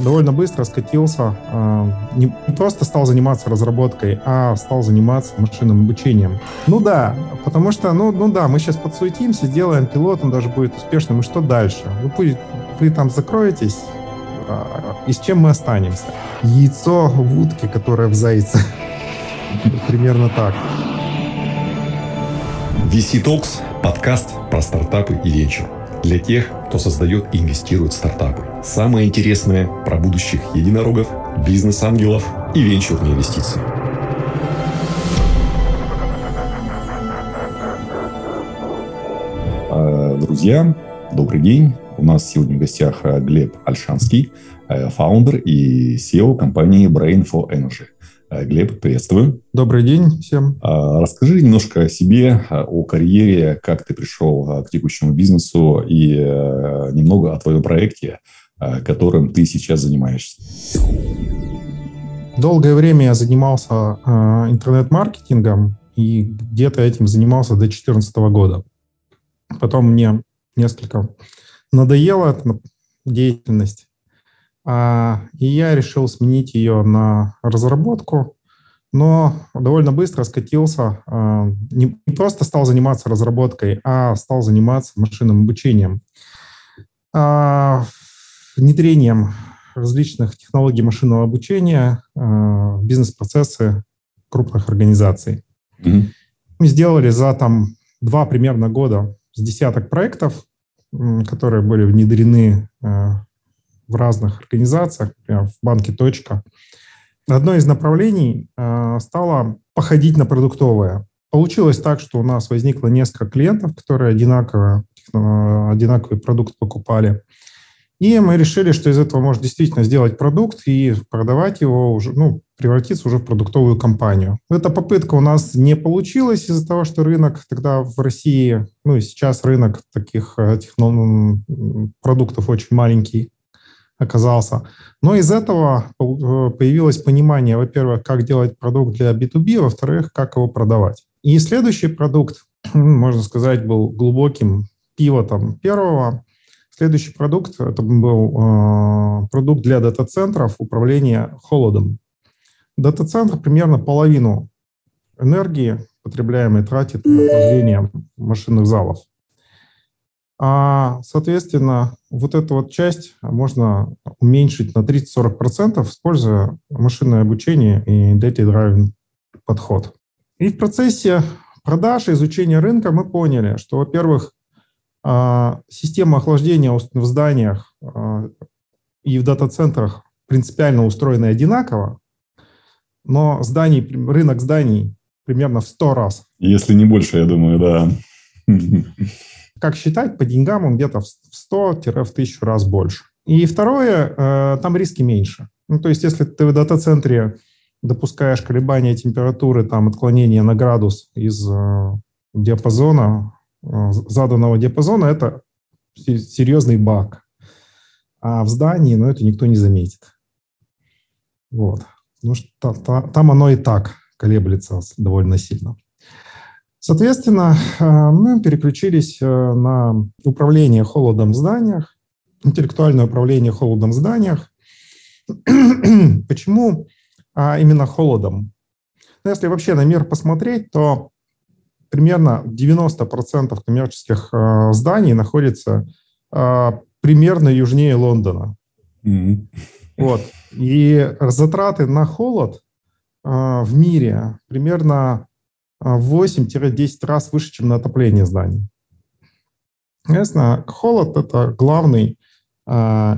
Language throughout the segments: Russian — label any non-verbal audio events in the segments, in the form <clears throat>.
довольно быстро скатился, э, не просто стал заниматься разработкой, а стал заниматься машинным обучением. Ну да, потому что, ну, ну да, мы сейчас подсуетимся, делаем пилот, он даже будет успешным, и что дальше? Вы, вы там закроетесь, и с чем мы останемся? Яйцо в утке, которое в зайце. <laughs> Примерно так. VC Talks – подкаст про стартапы и венчур. Для тех, кто создает и инвестирует в стартапы. Самое интересное про будущих единорогов, бизнес-ангелов и венчурные инвестиции. А, друзья, добрый день. У нас сегодня в гостях а, Глеб Альшанский, а, фаундер и SEO компании Brain for Energy. Э, Глеб, приветствую. Добрый день всем. А, расскажи немножко о себе, о карьере, как ты пришел а, к текущему бизнесу и э, немного о твоем проекте, а, которым ты сейчас занимаешься. Долгое время я занимался интернет-маркетингом и где-то этим занимался до 2014 года. Потом мне несколько надоела эта деятельность. А, и я решил сменить ее на разработку, но довольно быстро скатился, а, не просто стал заниматься разработкой, а стал заниматься машинным обучением, а, внедрением различных технологий машинного обучения в бизнес-процессы крупных организаций. Mm-hmm. Мы сделали за там два примерно года с десяток проектов, которые были внедрены в разных организациях, например, в банке «Точка». Одно из направлений э, стало походить на продуктовое. Получилось так, что у нас возникло несколько клиентов, которые одинаково, э, одинаковый продукт покупали. И мы решили, что из этого можно действительно сделать продукт и продавать его уже, ну, превратиться уже в продуктовую компанию. Эта попытка у нас не получилась из-за того, что рынок тогда в России, ну и сейчас рынок таких э, техно- продуктов очень маленький оказался. Но из этого э, появилось понимание, во-первых, как делать продукт для B2B, во-вторых, как его продавать. И следующий продукт, <clears throat> можно сказать, был глубоким пивотом первого. Следующий продукт это был э, продукт для дата-центров управления холодом. Дата-центр примерно половину энергии, потребляемой, тратит на охлаждение машинных залов. А, соответственно, вот эту вот часть можно уменьшить на 30-40%, используя машинное обучение и data-driven подход. И в процессе продаж и изучения рынка мы поняли, что, во-первых, а, система охлаждения в зданиях а, и в дата-центрах принципиально устроена одинаково, но зданий, рынок зданий примерно в 100 раз. Если не больше, я думаю, да. <laughs> как считать, по деньгам он где-то в 100-1000 раз больше. И второе, э, там риски меньше. Ну, то есть, если ты в дата-центре допускаешь колебания температуры, там, отклонение на градус из э, диапазона, э, заданного диапазона, это серьезный баг. А в здании, ну, это никто не заметит. Вот. Ну, что, там оно и так колеблется довольно сильно. Соответственно, э, мы переключились э, на управление холодом в зданиях, интеллектуальное управление холодом в зданиях. <clears throat> Почему а именно холодом? Ну, если вообще на мир посмотреть, то примерно 90% коммерческих э, зданий находится примерно южнее Лондона. Mm-hmm. Вот. И затраты на холод в мире примерно 8-10 а, раз выше, чем на отопление зданий. Ясно, холод – это главный э,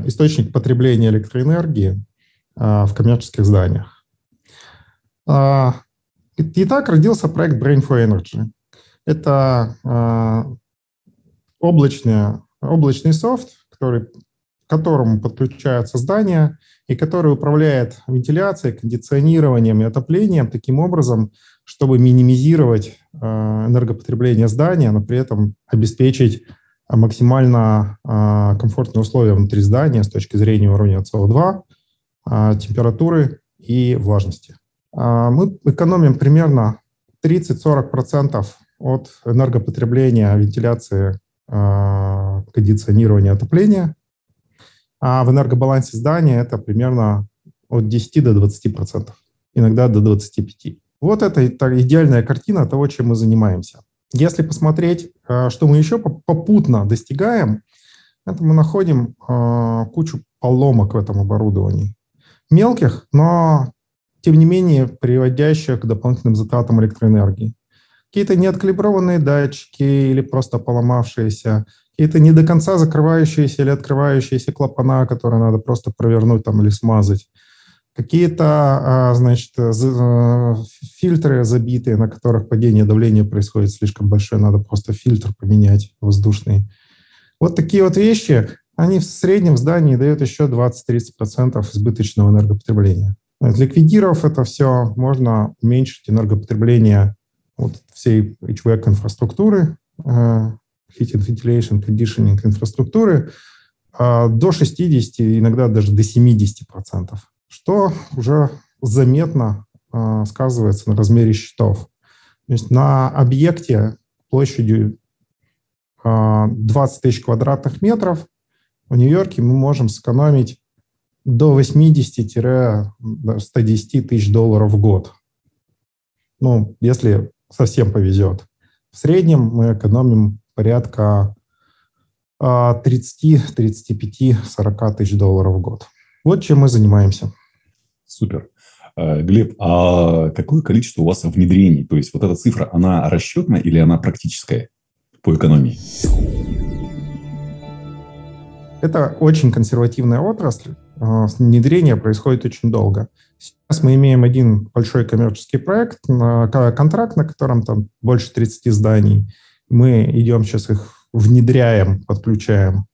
источник потребления электроэнергии э, в коммерческих зданиях. Э, и, и так родился проект Brain for Energy. Это облачный, облачный софт, который, к которому подключаются здания и который управляет вентиляцией, кондиционированием и отоплением таким образом, чтобы минимизировать э, энергопотребление здания, но при этом обеспечить максимально э, комфортные условия внутри здания с точки зрения уровня СО2, э, температуры и влажности. Мы экономим примерно 30-40% от энергопотребления вентиляции, кондиционирования, отопления. а в энергобалансе здания это примерно от 10 до 20 процентов, иногда до 25. Вот это, идеальная картина того, чем мы занимаемся. Если посмотреть, э, что мы еще попутно достигаем, это мы находим э, кучу поломок в этом оборудовании. Мелких, но тем не менее приводящих к дополнительным затратам электроэнергии. Какие-то неоткалиброванные датчики или просто поломавшиеся, какие-то не до конца закрывающиеся или открывающиеся клапана, которые надо просто провернуть там или смазать какие-то, а, значит, э, фильтры забитые, на которых падение давления происходит слишком большое, надо просто фильтр поменять воздушный. Вот такие вот вещи, они в среднем в здании дают еще 20-30% избыточного энергопотребления. Ликвидировав это все, можно уменьшить энергопотребление вот всей HVAC-инфраструктуры, э, heating, ventilation, conditioning инфраструктуры до 60, иногда даже до 70 процентов что уже заметно э, сказывается на размере счетов. То есть на объекте площадью э, 20 тысяч квадратных метров в Нью-Йорке мы можем сэкономить до 80-110 тысяч долларов в год. Ну, если совсем повезет. В среднем мы экономим порядка 30, 35, 40 тысяч долларов в год. Вот чем мы занимаемся. Супер. Э, Глеб, а какое количество у вас внедрений? То есть вот эта цифра, она расчетная или она практическая по экономии? Это очень консервативная отрасль. Э, внедрение происходит очень долго. Сейчас мы имеем один большой коммерческий проект, контракт, на котором там больше 30 зданий. Мы идем сейчас их внедряем, подключаем.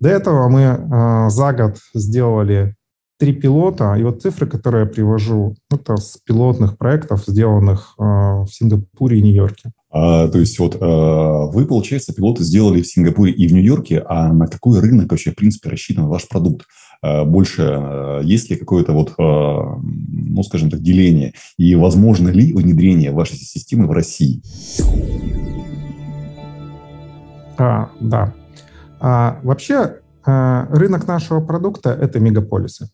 До этого мы э, за год сделали три пилота, и вот цифры, которые я привожу, это с пилотных проектов, сделанных э, в Сингапуре и Нью-Йорке. А, то есть вот а, вы, получается, пилоты сделали в Сингапуре и в Нью-Йорке, а на какой рынок вообще, в принципе, рассчитан ваш продукт? А, больше, есть ли какое-то вот, ну, скажем так, деление? И возможно ли внедрение вашей системы в России? А, да. А, вообще, рынок нашего продукта – это мегаполисы.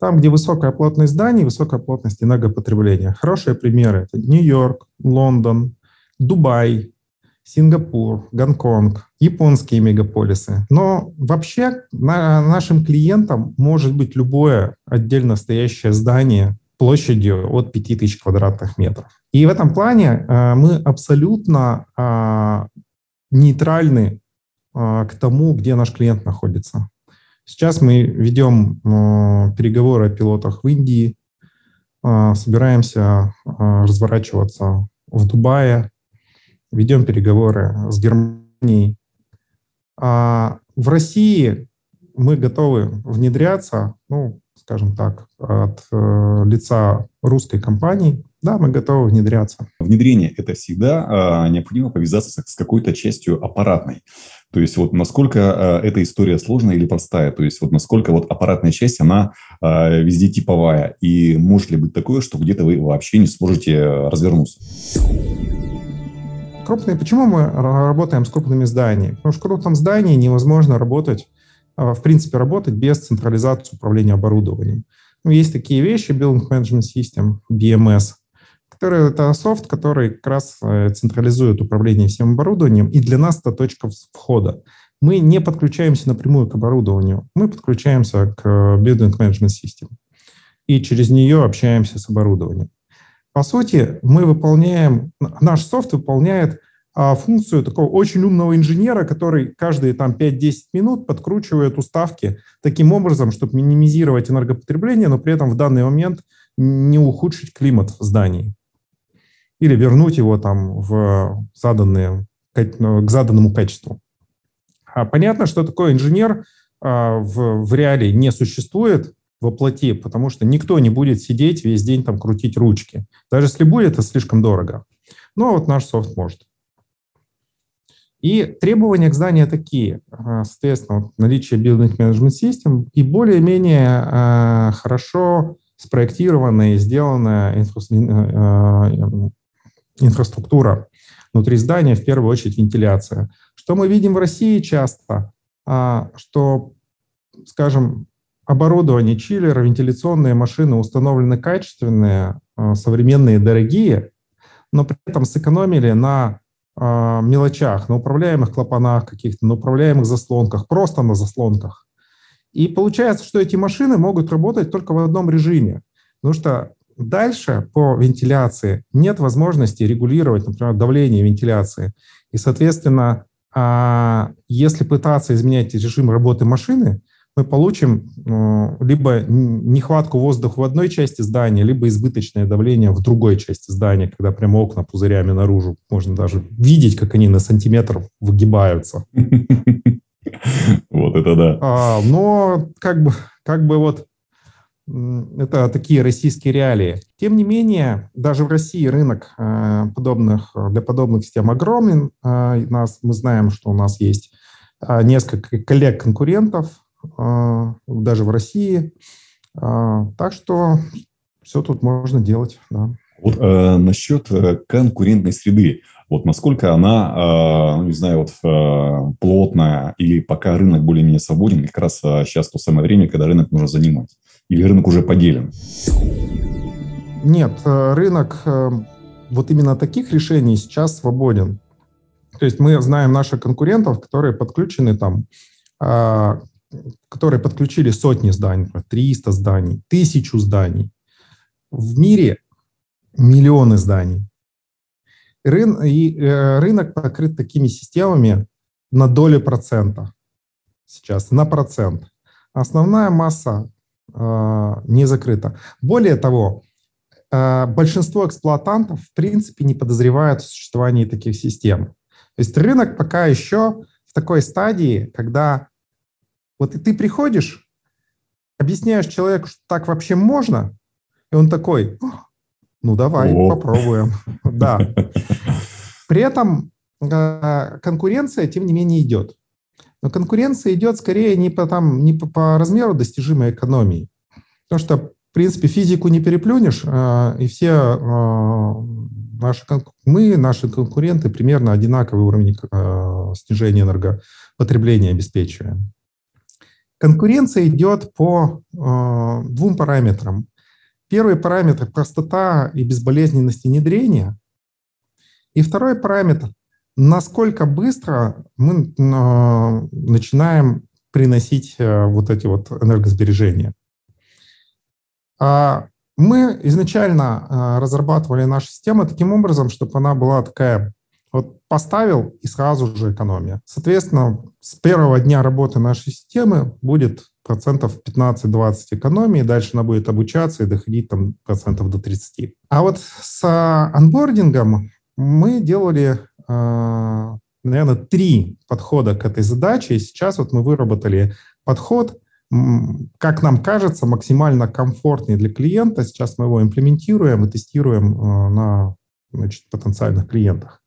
Там, где высокая плотность зданий, высокая плотность энергопотребления. Хорошие примеры – это Нью-Йорк, Лондон, Дубай, Сингапур, Гонконг, японские мегаполисы. Но вообще на нашим клиентам может быть любое отдельно стоящее здание площадью от 5000 квадратных метров. И в этом плане э, мы абсолютно э, нейтральны э, к тому, где наш клиент находится. Сейчас мы ведем э, переговоры о пилотах в Индии, э, собираемся э, разворачиваться в Дубае, ведем переговоры с Германией. А в России мы готовы внедряться, ну, скажем так, от лица русской компании. Да, мы готовы внедряться. Внедрение – это всегда необходимо повязаться с какой-то частью аппаратной. То есть вот насколько э, эта история сложная или простая, то есть вот насколько вот аппаратная часть, она э, везде типовая, и может ли быть такое, что где-то вы вообще не сможете развернуться? Крупные. Почему мы работаем с крупными зданиями? Потому что в крупном здании невозможно работать, э, в принципе, работать без централизации управления оборудованием. Ну, есть такие вещи, Building Management System, BMS – который это софт, который как раз э, централизует управление всем оборудованием, и для нас это точка входа. Мы не подключаемся напрямую к оборудованию, мы подключаемся к э, Building Management System и через нее общаемся с оборудованием. По сути, мы выполняем, наш софт выполняет а, функцию такого очень умного инженера, который каждые там 5-10 минут подкручивает уставки таким образом, чтобы минимизировать энергопотребление, но при этом в данный момент не ухудшить климат в здании или вернуть его там в заданные, к заданному качеству. А понятно, что такой инженер а, в, в реалии не существует во плоти, потому что никто не будет сидеть весь день там крутить ручки. Даже если будет, это слишком дорого. Но вот наш софт может. И требования к зданию такие. А, соответственно, наличие Building Management System и более-менее а, хорошо спроектированная и сделанная инфраструктура внутри здания, в первую очередь вентиляция. Что мы видим в России часто, а, что скажем, оборудование чиллера, вентиляционные машины установлены качественные, э, современные, дорогие, но при этом сэкономили на э, мелочах, на управляемых клапанах каких-то, на управляемых заслонках, просто на заслонках. И получается, что эти машины могут работать только в одном режиме, потому что дальше по вентиляции нет возможности регулировать, например, давление вентиляции. И, соответственно, а, если пытаться изменять режим работы машины, мы получим э, либо нехватку воздуха в одной части здания, либо избыточное давление в другой части здания, когда прямо окна пузырями наружу. Можно даже видеть, как они на сантиметр выгибаются. <laughs> Вот это да. А, но как бы, как бы вот это такие российские реалии. Тем не менее, даже в России рынок э, подобных, для подобных систем огромен. Э, нас, мы знаем, что у нас есть несколько коллег-конкурентов, а, даже в России. А, так что все тут можно делать. Да. Вот э, насчет э, конкурентной среды. Вот насколько она, э, не знаю, вот э, плотная или пока рынок более-менее свободен, как раз э, сейчас то самое время, когда рынок нужно занимать? Или рынок уже поделен? Нет, э, рынок э, вот именно таких решений сейчас свободен. То есть мы знаем наших конкурентов, которые подключены там а, которые подключили сотни зданий, 300 зданий, тысячу зданий. В мире миллионы зданий. Рын, и, э, рынок покрыт такими системами на долю процента сейчас, на процент. Основная масса не закрыта. Более того, э, большинство эксплуатантов в принципе не подозревают о существовании таких систем. То есть рынок пока еще в такой стадии, когда вот и ты приходишь, объясняешь человеку, что так вообще можно, и он такой, ну давай, О. попробуем. <laughs> Да. При этом э, конкуренция, тем не менее, идет. Но конкуренция идет скорее не по, там, не по, по размеру достижимой экономии. Потому что, в принципе, физику не переплюнешь, э, и все э, наши, мы, наши конкуренты примерно одинаковый уровень снижения энергопотребления обеспечиваем. Конкуренция идет по э, двум параметрам. Первый параметр – простота и безболезненность внедрения. И второй параметр – насколько быстро мы э, начинаем приносить э, вот эти вот энергосбережения. А мы изначально э, разрабатывали нашу систему таким образом, чтобы она была такая вот поставил и сразу же экономия. Соответственно, с первого дня работы нашей системы будет процентов 15-20 экономии, дальше она будет обучаться и доходить там процентов до 30. А вот с анбордингом мы делали, а, наверное, три подхода к этой задаче. И сейчас вот мы выработали подход, как нам кажется, максимально комфортный для клиента. Сейчас мы его имплементируем и тестируем а, на значит, потенциальных клиентах.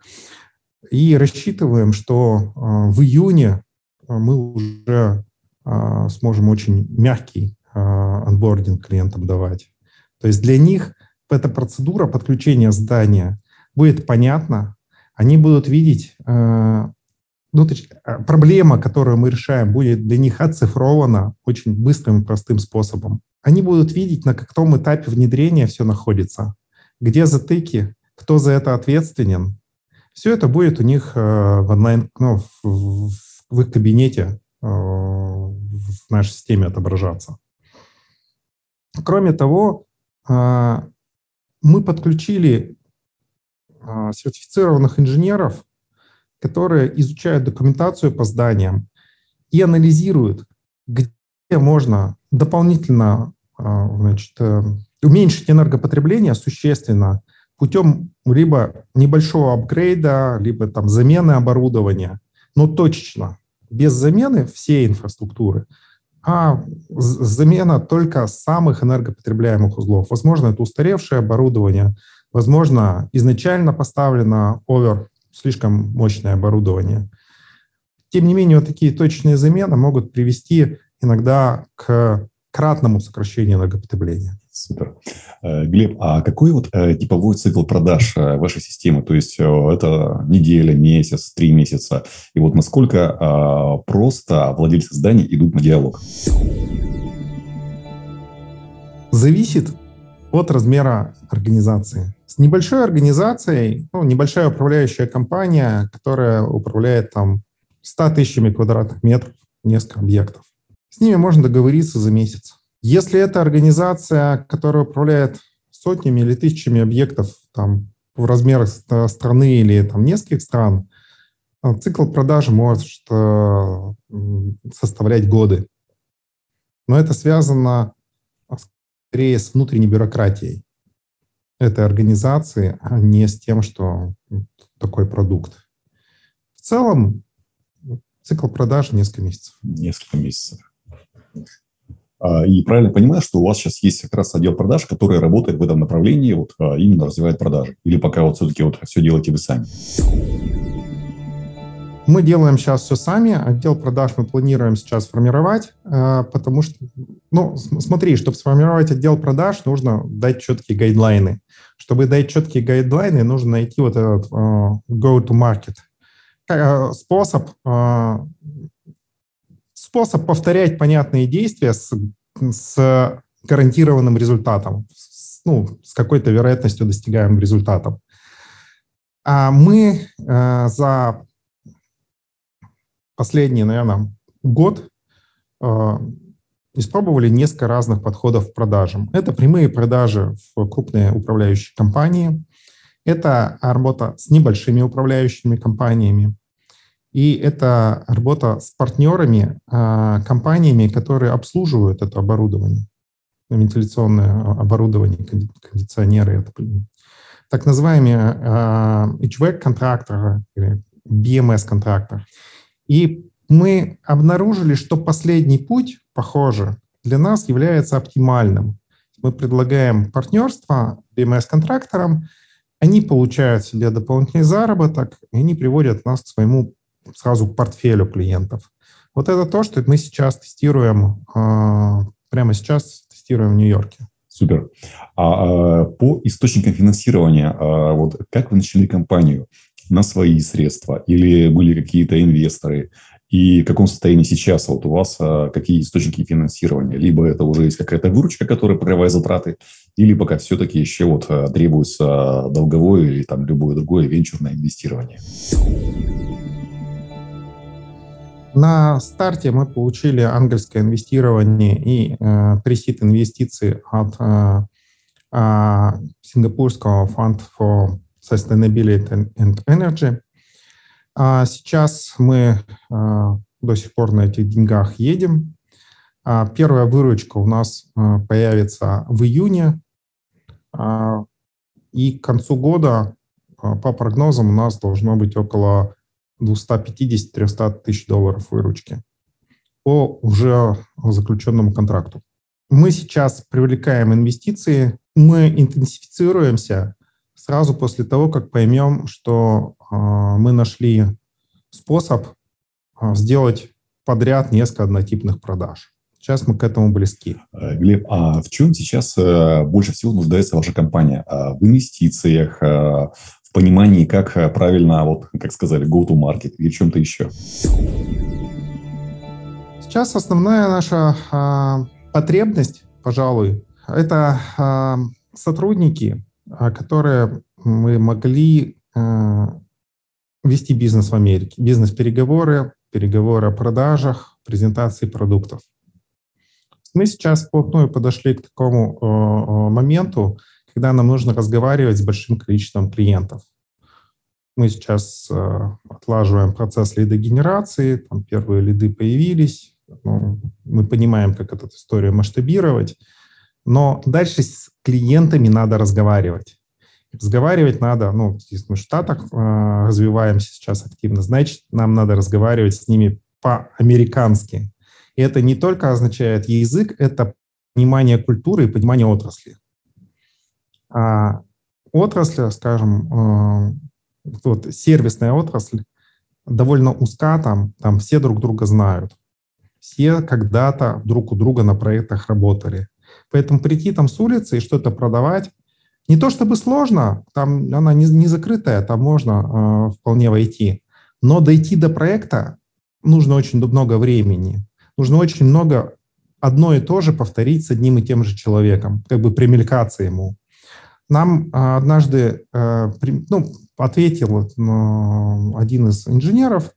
И рассчитываем, что а, в июне а, мы уже а, сможем очень мягкий анбординг клиентам давать. То есть для них эта процедура подключения здания будет понятна, они будут видеть, ну, проблема, которую мы решаем, будет для них оцифрована очень быстрым и простым способом. Они будут видеть, на каком этапе внедрения все находится, где затыки, кто за это ответственен, все это будет у них э, в онлайн, ну, в, в их кабинете э, в нашей системе отображаться. Кроме того, э, мы подключили сертифицированных инженеров, которые изучают документацию по зданиям и анализируют, где можно дополнительно значит, уменьшить энергопотребление существенно путем либо небольшого апгрейда, либо там замены оборудования, но точечно, без замены всей инфраструктуры, а замена только самых энергопотребляемых узлов. Возможно, это устаревшее оборудование, возможно, изначально поставлено овер, слишком мощное оборудование. Тем не менее, вот такие точные замены могут привести иногда к кратному сокращению энергопотребления. Супер. Э, Глеб, а какой вот э, типовой цикл продаж э, вашей системы? То есть это неделя, месяц, три месяца? И вот насколько просто владельцы зданий идут на диалог? Зависит от размера организации. С небольшой организацией, ну, небольшая управляющая компания, которая управляет там 100 тысячами квадратных метров, несколько объектов, с ними можно договориться за месяц. Если это организация, которая управляет сотнями или тысячами объектов там, в размерах страны или там, нескольких стран, э, цикл продажи может составлять годы. Но это связано скорее с внутренней бюрократией этой организации, а не с тем, что такой продукт. В целом цикл продажи несколько месяцев. Несколько месяцев. А, и правильно понимаю, что у вас сейчас есть как раз отдел продаж, который работает в этом направлении, вот а, именно развивает продажи? Или пока вот все-таки вот все делаете вы сами? Мы делаем сейчас все сами. Отдел продаж мы планируем сейчас формировать, а, потому что, ну, смотри, чтобы сформировать отдел продаж, нужно дать четкие гайдлайны. Чтобы дать четкие гайдлайны, нужно найти вот этот go-to-market способ способ повторять понятные действия с, с гарантированным результатом, с, ну, с какой-то вероятностью достигаемым результатом. А мы э, за последний, наверное, год э, испробовали несколько разных подходов к продажам. Это прямые продажи в крупные управляющие компании, это работа с небольшими управляющими компаниями, и это работа с партнерами, а, компаниями, которые обслуживают это оборудование, вентиляционное оборудование, кондиционеры, так называемые а, HVAC-контракторы или BMS-контрактор. И мы обнаружили, что последний путь, похоже, для нас является оптимальным. Мы предлагаем партнерство BMS-контракторам, они получают себе дополнительный заработок, и они приводят нас к своему сразу портфелю клиентов. Вот это то, что мы сейчас тестируем, а, прямо сейчас тестируем в Нью-Йорке. Супер. А, а по источникам финансирования, а, вот как вы начали компанию? На свои средства или были какие-то инвесторы? И в каком состоянии сейчас вот у вас какие источники финансирования? Либо это уже есть какая-то выручка, которая покрывает затраты, или пока все-таки еще вот требуется долговое или там любое другое венчурное инвестирование? На старте мы получили ангельское инвестирование и э, пресид инвестиции от э, э, Сингапурского фонда for Sustainability and Energy. А сейчас мы э, до сих пор на этих деньгах едем. А первая выручка у нас э, появится в июне. И к концу года, по прогнозам, у нас должно быть около 250-300 тысяч долларов выручки по уже заключенному контракту. Мы сейчас привлекаем инвестиции, мы интенсифицируемся сразу после того, как поймем, что э, мы нашли способ э, сделать подряд несколько однотипных продаж. Сейчас мы к этому близки. Э, Глеб, а в чем сейчас э, больше всего нуждается ваша компания? В инвестициях, в понимании, как э, правильно, вот, как сказали, go to market или чем-то еще? Сейчас основная наша потребность, пожалуй, это сотрудники, которые мы могли э, вести бизнес в Америке, бизнес-переговоры, переговоры о продажах, презентации продуктов. Мы сейчас вплотную подошли к такому э, моменту, когда нам нужно разговаривать с большим количеством клиентов. Мы сейчас э, отлаживаем процесс лидогенерации, там первые лиды появились, ну, мы понимаем, как эту историю масштабировать, но дальше с клиентами надо разговаривать. Разговаривать надо, ну, здесь мы в Штатах э, развиваемся сейчас активно, значит, нам надо разговаривать с ними по-американски. И это не только означает язык, это понимание культуры и понимание отрасли. А отрасль, скажем, э, вот сервисная отрасль довольно узка, там, там все друг друга знают. Все когда-то друг у друга на проектах работали. Поэтому прийти там с улицы и что-то продавать, не то чтобы сложно, там она не, не закрытая, там можно э, вполне войти. Но дойти до проекта нужно очень много времени. Нужно очень много одно и то же повторить с одним и тем же человеком, как бы примелькаться ему. Нам э, однажды э, при, ну, ответил э, один из инженеров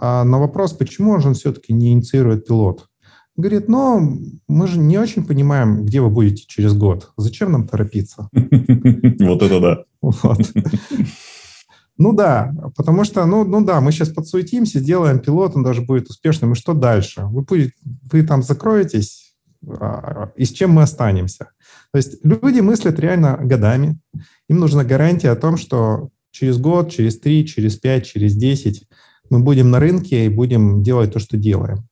э, на вопрос, почему же он все-таки не инициирует пилот. Говорит, ну, мы же не очень понимаем, где вы будете через год. Зачем нам торопиться? <laughs> Вот это да. Ну да, потому что, ну, ну да, мы сейчас подсуетимся, делаем пилот, он даже будет успешным. И что дальше? Вы, вы там закроетесь, а, и с чем мы останемся? То есть люди мыслят реально годами. Им нужна гарантия о том, что через год, через три, через пять, через десять мы будем на рынке и будем делать то, что делаем.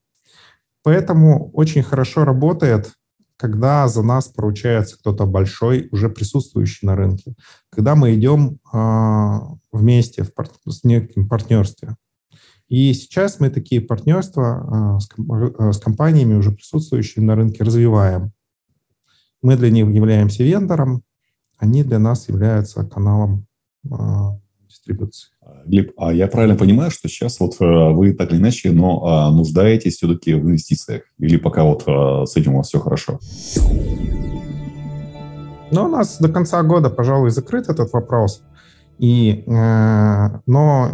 Поэтому очень хорошо работает, когда за нас поручается кто-то большой, уже присутствующий на рынке, когда мы идем э, вместе в пар- с неким партнерстве. И сейчас мы такие партнерства э, с, э, с компаниями, уже присутствующими на рынке, развиваем. Мы для них являемся вендором, они для нас являются каналом дистрибуции. Глеб, а я правильно понимаю, что сейчас вот э, вы так или иначе, но а, нуждаетесь все-таки в инвестициях? Или пока вот э, с этим у вас все хорошо? Ну, у нас до конца года, пожалуй, закрыт этот вопрос. И, э, но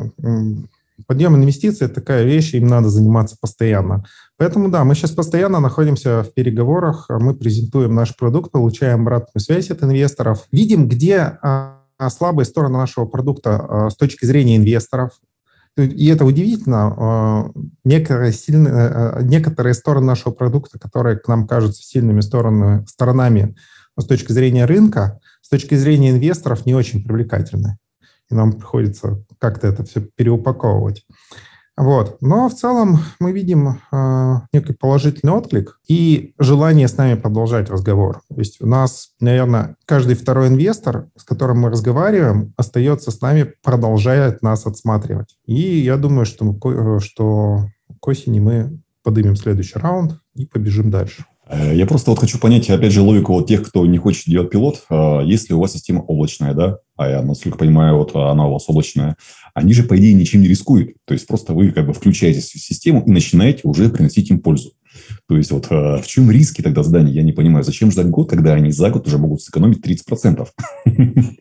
подъем инвестиций – это такая вещь, им надо заниматься постоянно. Поэтому, да, мы сейчас постоянно находимся в переговорах, мы презентуем наш продукт, получаем обратную связь от инвесторов, видим, где а, слабые стороны нашего продукта а, с точки зрения инвесторов. И это удивительно. А, некоторые, сильные, а, некоторые стороны нашего продукта, которые к нам кажутся сильными сторонами, сторонами с точки зрения рынка, с точки зрения инвесторов не очень привлекательны. И нам приходится как-то это все переупаковывать. Вот. Но в целом мы видим э, некий положительный отклик и желание с нами продолжать разговор. То есть у нас, наверное, каждый второй инвестор, с которым мы разговариваем, остается с нами, продолжает нас отсматривать. И я думаю, что, что к осени мы поднимем следующий раунд и побежим дальше. Э, я просто вот хочу понять, опять же, логику вот тех, кто не хочет делать пилот. Э, если у вас система облачная, да, а я, насколько понимаю, вот она у вас облачная, они же, по идее, ничем не рискуют. То есть просто вы как бы включаетесь в систему и начинаете уже приносить им пользу. То есть вот э, в чем риски тогда здания, я не понимаю. Зачем ждать год, когда они за год уже могут сэкономить 30%? <laughs>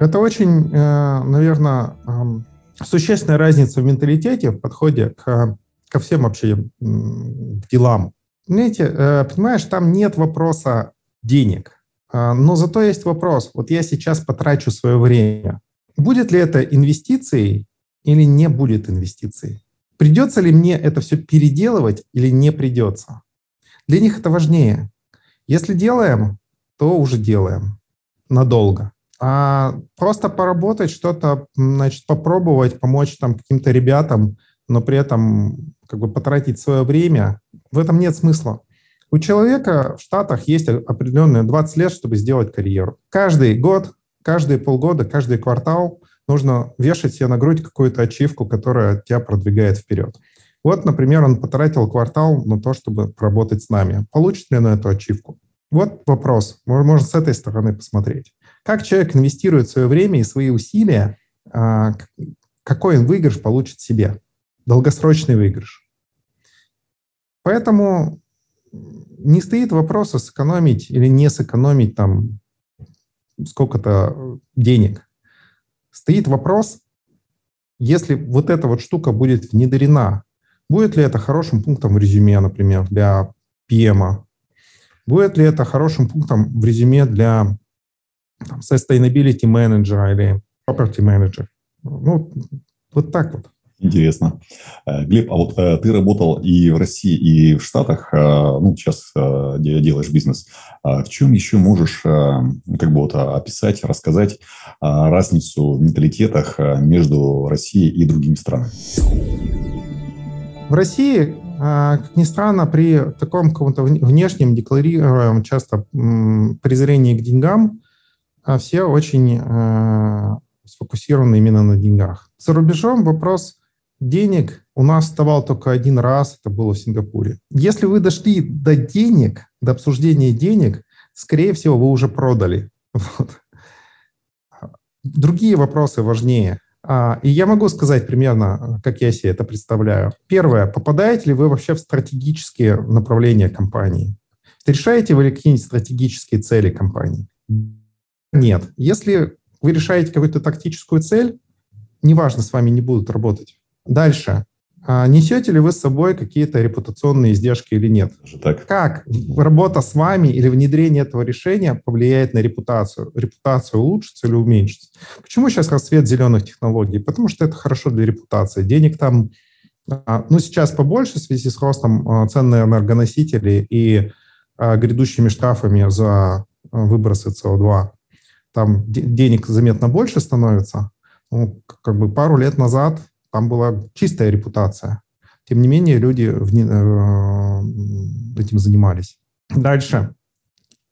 Это очень, наверное, эм, существенная разница в менталитете, в подходе к ко всем вообще делам. Знаете, э, понимаешь, там нет вопроса денег, но зато есть вопрос. Вот я сейчас потрачу свое время. Будет ли это инвестицией или не будет инвестицией? Придется ли мне это все переделывать или не придется? Для них это важнее. Если делаем, то уже делаем надолго. А просто поработать, что-то, значит, попробовать, помочь там каким-то ребятам, но при этом как бы потратить свое время, в этом нет смысла. У человека в Штатах есть определенные 20 лет, чтобы сделать карьеру. Каждый год, каждые полгода, каждый квартал нужно вешать себе на грудь какую-то ачивку, которая тебя продвигает вперед. Вот, например, он потратил квартал на то, чтобы работать с нами. Получит ли он эту ачивку? Вот вопрос. Можно с этой стороны посмотреть. Как человек инвестирует свое время и свои усилия, а, какой он выигрыш получит себе? Долгосрочный выигрыш. Поэтому не стоит вопроса сэкономить или не сэкономить там сколько-то денег. Стоит вопрос, если вот эта вот штука будет внедрена, будет ли это хорошим пунктом в резюме, например, для PM? Будет ли это хорошим пунктом в резюме для там, sustainability менеджера или property менеджера? Ну, вот так вот. Интересно. Э, Глеб, а вот э, ты работал и в России, и в Штатах, э, ну, сейчас делаешь бизнес. А в чем еще можешь как бы вот описать, рассказать разницу в менталитетах между Россией и другими странами? В России, как ни странно, при таком каком-то внешнем декларируемом часто презрении к деньгам все очень сфокусированы именно на деньгах. За рубежом вопрос денег у нас вставал только один раз, это было в Сингапуре. Если вы дошли до денег, до обсуждения денег, скорее всего, вы уже продали. <laughs> Вот. Другие вопросы важнее. А, и я могу сказать примерно, как я себе это представляю. Первое. Попадаете ли вы вообще в стратегические направления компании? Решаете вы какие-нибудь стратегические цели компании? Нет. Если вы решаете какую-то тактическую цель, неважно, с вами не будут работать. Дальше. А несете ли вы с собой какие-то репутационные издержки или нет? Так. Как работа с вами или внедрение этого решения повлияет на репутацию? Репутация улучшится или уменьшится? Почему сейчас расцвет зеленых технологий? Потому что это хорошо для репутации. Денег там, а, ну, сейчас побольше в связи с ростом а, цен на энергоносители и грядущими штрафами за выбросы СО2. Там денег заметно больше становится. Ну, как бы пару лет назад там была чистая репутация. Тем не менее, люди э, этим занимались. Дальше.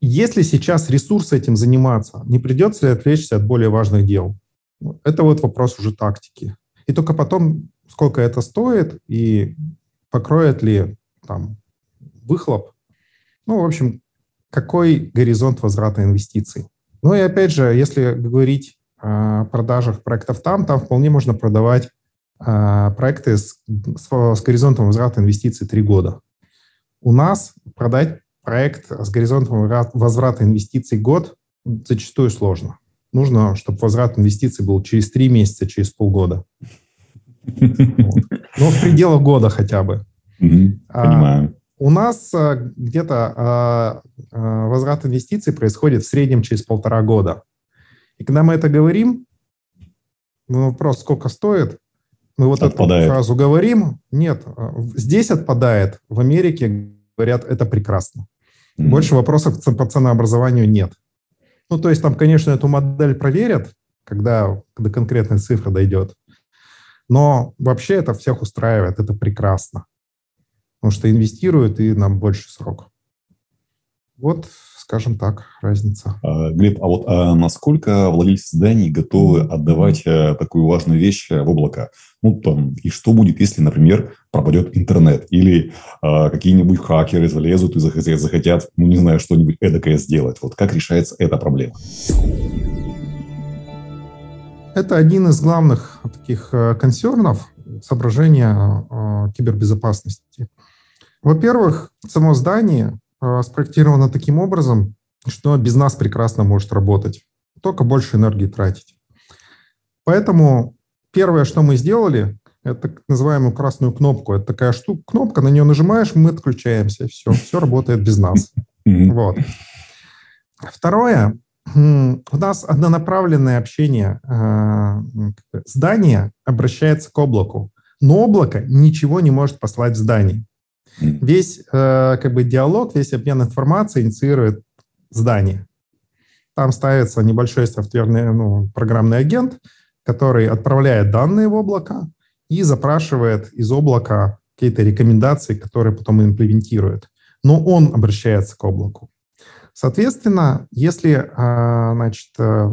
Если сейчас ресурс этим заниматься, не придется ли отвлечься от более важных дел? Это вот вопрос уже тактики. И только потом, сколько это стоит и покроет ли там выхлоп. Ну, в общем, какой горизонт возврата инвестиций. Ну и опять же, если говорить о продажах проектов там, там вполне можно продавать проекты с, с, с горизонтом возврата инвестиций 3 года. У нас продать проект с горизонтом возврата инвестиций год зачастую сложно. Нужно, чтобы возврат инвестиций был через 3 месяца, через полгода. Но в пределах года хотя бы. А, понимаю. У нас а, где-то возврат инвестиций происходит в среднем через полтора года. И когда мы это говорим, вопрос, сколько стоит, мы вот отпадает. эту фразу говорим. Нет, а, здесь отпадает. В Америке говорят, это прекрасно. Mm-hmm. Больше вопросов по ценообразованию нет. Ну, то есть там, конечно, эту модель проверят, когда до конкретной цифры дойдет. Но вообще это всех устраивает, это прекрасно. Потому что инвестируют и нам больше срок. Вот скажем так, разница. А, Глеб, а вот а насколько владельцы зданий готовы отдавать а, такую важную вещь в облако? Ну, там, и что будет, если, например, пропадет интернет? Или а, какие-нибудь хакеры залезут и захотят, захотят, ну, не знаю, что-нибудь эдакое сделать? Вот как решается эта проблема? Это один из главных таких э, консернов соображения э, кибербезопасности. Во-первых, само здание спроектировано таким образом, что без нас прекрасно может работать, только больше энергии тратить. Поэтому первое, что мы сделали, это так называемую красную кнопку. Это такая штука, кнопка, на нее нажимаешь, мы отключаемся, все, все работает без нас. Вот. Второе, у нас однонаправленное общение. А, здание обращается к облаку, но облако ничего не может послать в здание. Весь э, как бы диалог, весь обмен информацией инициирует здание. Там ставится небольшой софтверный ну, программный агент, который отправляет данные в облако и запрашивает из облака какие-то рекомендации, которые потом имплементирует. Но он обращается к облаку. Соответственно, если э, значит, э,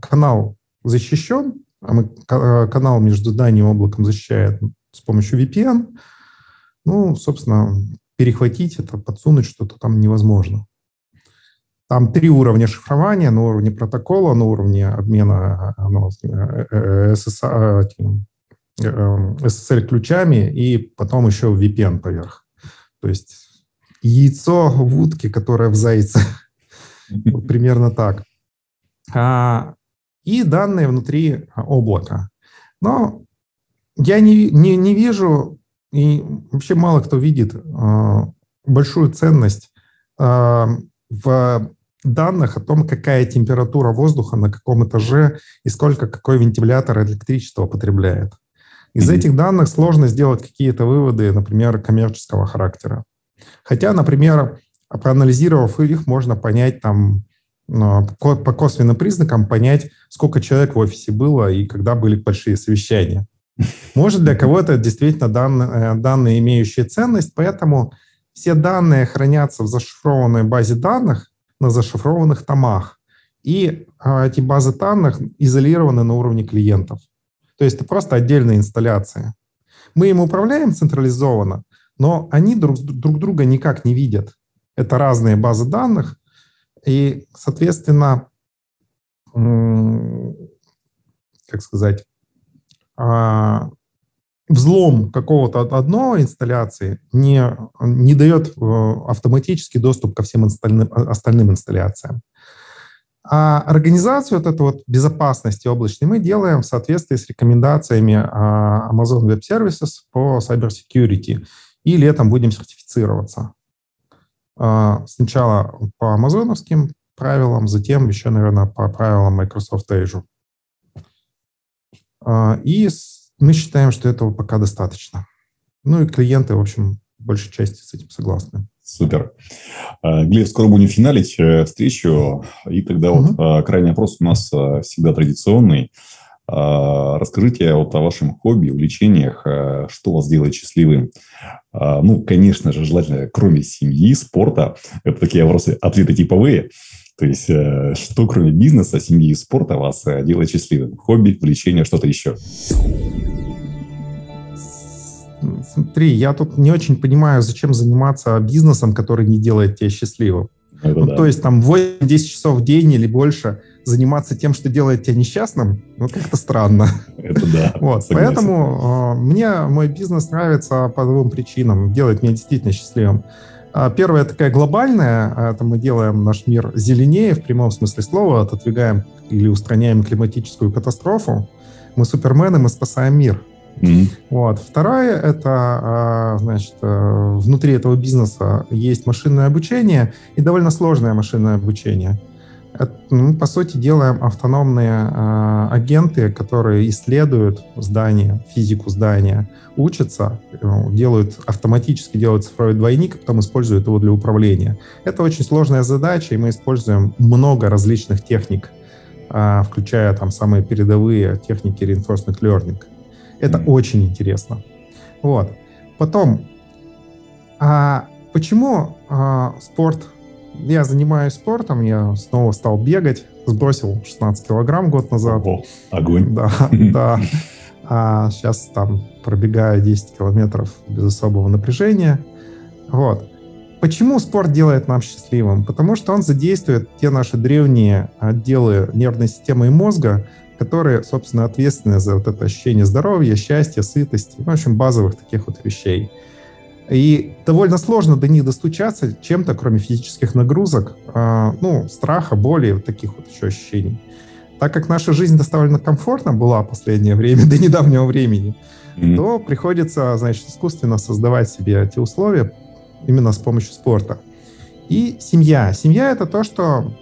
канал защищен, а мы канал между зданием и облаком защищает с помощью VPN, ну, собственно, перехватить это, подсунуть что-то там невозможно. Там три уровня шифрования на уровне протокола, на уровне обмена ну, SSL-ключами и потом еще VPN поверх. То есть яйцо в утке, которое в зайце. <laughs> Вот примерно так. А, и данные внутри облака. Но я не, не, не вижу и вообще мало кто видит э, большую ценность э, в данных о том, какая температура воздуха на каком этаже и сколько какой вентилятор электричества потребляет. Из mm-hmm. этих данных сложно сделать какие-то выводы, например, коммерческого характера. Хотя, например, проанализировав их, можно понять там по косвенным признакам понять, сколько человек в офисе было и когда были большие совещания. Может, для кого-то действительно данные, э, данные, имеющие ценность, поэтому все данные хранятся в зашифрованной базе данных на зашифрованных томах. И а, эти базы данных изолированы на уровне клиентов. То есть это просто отдельная инсталляция. Мы им управляем централизованно, но они друг, друг друга никак не видят. Это разные базы данных, и, соответственно, как сказать, взлом какого-то одной инсталляции не, не дает э, автоматический доступ ко всем остальным, остальным инсталляциям. А организацию вот эту вот безопасности облачной мы делаем в соответствии с рекомендациями а, Amazon Web Services по cybersecurity. И летом будем сертифицироваться. А, сначала по амазоновским правилам, затем еще, наверное, по правилам Microsoft Azure. А, и мы считаем, что этого пока достаточно. Ну и клиенты, в общем, в большей части с этим согласны. Супер. А, Глеб, скоро будем финалить э, встречу. И тогда угу. вот крайний вопрос у нас всегда традиционный. Расскажите вот о вашем хобби, увлечениях, что вас делает счастливым. Ну, конечно же, желательно, кроме семьи, спорта. Это такие вопросы, ответы типовые. То есть, э, что кроме бизнеса, семьи и спорта вас э, делает счастливым? Хобби, влечение, что-то еще? Смотри, я тут не очень понимаю, зачем заниматься бизнесом, который не делает тебя счастливым. ну, да. То есть там 8-10 часов в день или больше заниматься тем, что делает тебя несчастным, ну, как-то странно. Это да. <laughs> Вот, поэтому э, мне мой бизнес нравится по двум причинам. Делает меня действительно счастливым. А первая такая глобальная, а, это мы делаем наш мир зеленее в прямом смысле слова, отодвигаем или устраняем климатическую катастрофу. Мы супермены, мы спасаем мир. Mm-hmm. Вот. Второе это, а, значит, э, внутри этого бизнеса есть машинное обучение и довольно сложное машинное обучение. Мы, по сути, делаем автономные э, агенты, которые исследуют здание, физику здания, учатся, э, делают автоматически делают цифровой двойник, а потом используют его для управления. Это очень сложная задача, и мы используем много различных техник, э, включая там самые передовые техники reinforcement learning. Это mm-hmm. очень интересно. Вот. Потом, а почему а, спорт я занимаюсь спортом, я снова стал бегать, сбросил 16 килограмм год назад. О, огонь. Да, <laughs> да. А сейчас там пробегаю 10 километров без особого напряжения. Вот. Почему спорт делает нам счастливым? Потому что он задействует те наши древние отделы нервной системы и мозга, которые, собственно, ответственны за вот это ощущение здоровья, счастья, сытости, ну, в общем, базовых таких вот вещей. И довольно сложно до них достучаться чем-то, кроме физических нагрузок, а, ну, страха, боли, вот таких вот еще ощущений. Так как наша жизнь довольно комфортна была в последнее время, <laughs> до недавнего времени, mm-hmm. то приходится, значит, искусственно создавать себе эти условия именно с помощью спорта. И семья. Семья — это то, что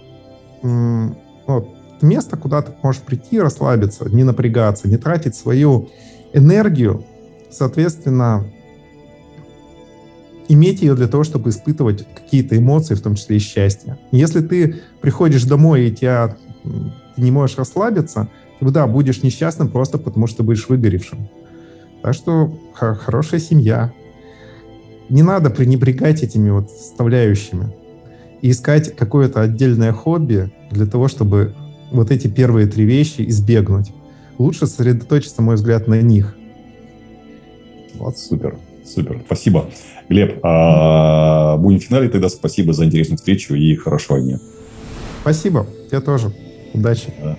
м- вот, место, куда ты можешь прийти, расслабиться, не напрягаться, не тратить свою энергию, соответственно, иметь ее для того, чтобы испытывать какие-то эмоции, в том числе и счастье. Если ты приходишь домой и тебя, ты не можешь расслабиться, то да, будешь несчастным просто потому, что будешь выгоревшим. Так что хорошая семья. Не надо пренебрегать этими вот составляющими и искать какое-то отдельное хобби для того, чтобы вот эти первые три вещи избегнуть. Лучше сосредоточиться, мой взгляд, на них. Вот супер. Супер, спасибо. Глеб, а будем в финале тогда. Спасибо за интересную встречу и хорошего дня. Спасибо, тебе тоже. Удачи. Да.